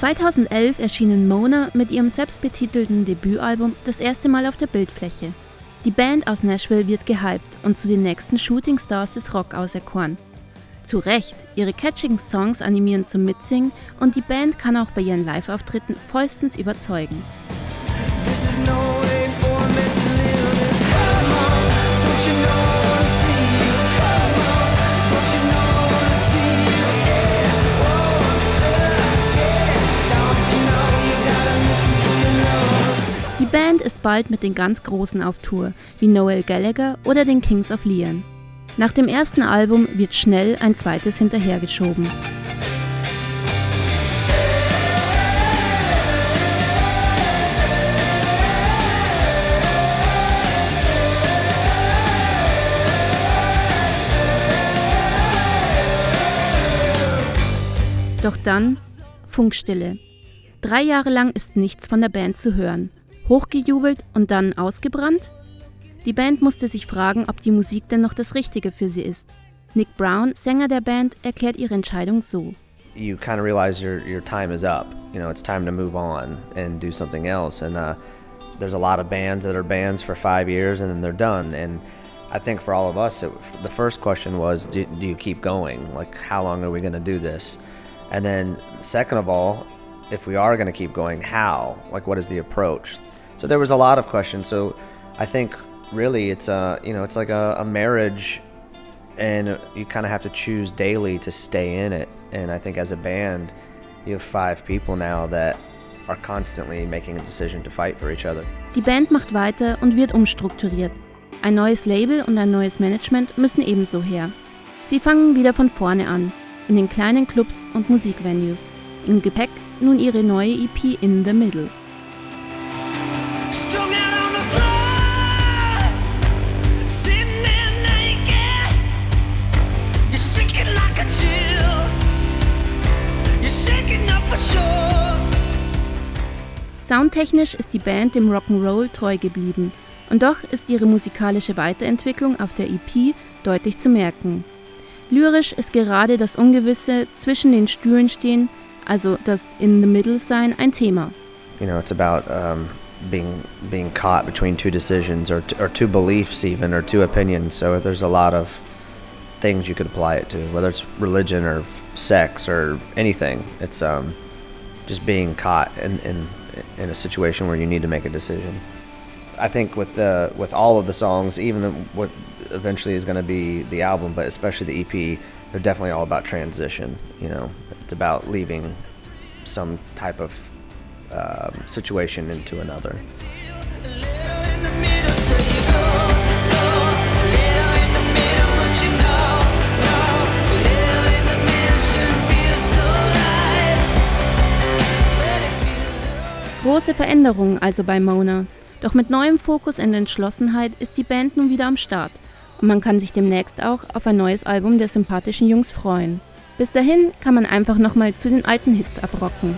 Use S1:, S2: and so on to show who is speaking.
S1: 2011 erschienen Mona mit ihrem selbstbetitelten Debütalbum das erste Mal auf der Bildfläche. Die Band aus Nashville wird gehypt und zu den nächsten Shooting Stars des Rock auserkoren. Zu Recht, ihre catchigen Songs animieren zum Mitsingen und die Band kann auch bei ihren Live-Auftritten vollstens überzeugen. Ist bald mit den ganz Großen auf Tour, wie Noel Gallagher oder den Kings of Leon. Nach dem ersten Album wird schnell ein zweites hinterhergeschoben. Doch dann Funkstille. Drei Jahre lang ist nichts von der Band zu hören. Hochgejubelt und dann ausgebrannt? Die Band musste sich fragen, ob die Musik denn noch das Richtige für sie ist. Nick Brown, Sänger der Band, erklärt ihre Entscheidung so.
S2: You kind of realize your, your time is up. You know, it's time to move on and do something else. And uh, there's a lot of bands that are bands for five years and then they're done. And I think for all of us, it, the first question was, do, do you keep going? Like, how long are we going to do this? And then, second of all, if we are going to keep going, how? Like, what is the approach? So there was a lot of questions. So I think really it's a you know it's like a, a marriage and you kind of have to choose daily to stay in it. And i think as a band you have five people now that are constantly making a decision to fight for each other.
S1: Die band macht weiter und wird umstrukturiert. Ein neues label und ein neues management müssen ebenso her. Sie fangen wieder von vorne an in den kleinen clubs und musikvenues. Im gepäck nun ihre neue ep in the middle Soundtechnisch ist die Band dem Rock'n'Roll treu geblieben, und doch ist ihre musikalische Weiterentwicklung auf der EP deutlich zu merken. Lyrisch ist gerade das Ungewisse zwischen den Stühlen stehen, also das In the Middle sein, ein Thema.
S2: You know, it's about um, being being caught between two decisions or or two beliefs even or two opinions. So there's a lot of things you could apply it to, whether it's religion or sex or anything. It's um, just being caught in, in in a situation where you need to make a decision. I think with the with all of the songs, even the, what eventually is going to be the album, but especially the EP, they're definitely all about transition. You know, it's about leaving some type of situation into another.
S1: Große Veränderungen also bei Mona. Doch mit neuem Fokus und Entschlossenheit ist die Band nun wieder am Start. Und man kann sich demnächst auch auf ein neues Album der sympathischen Jungs freuen. Bis dahin kann man einfach nochmal zu den alten Hits abrocken.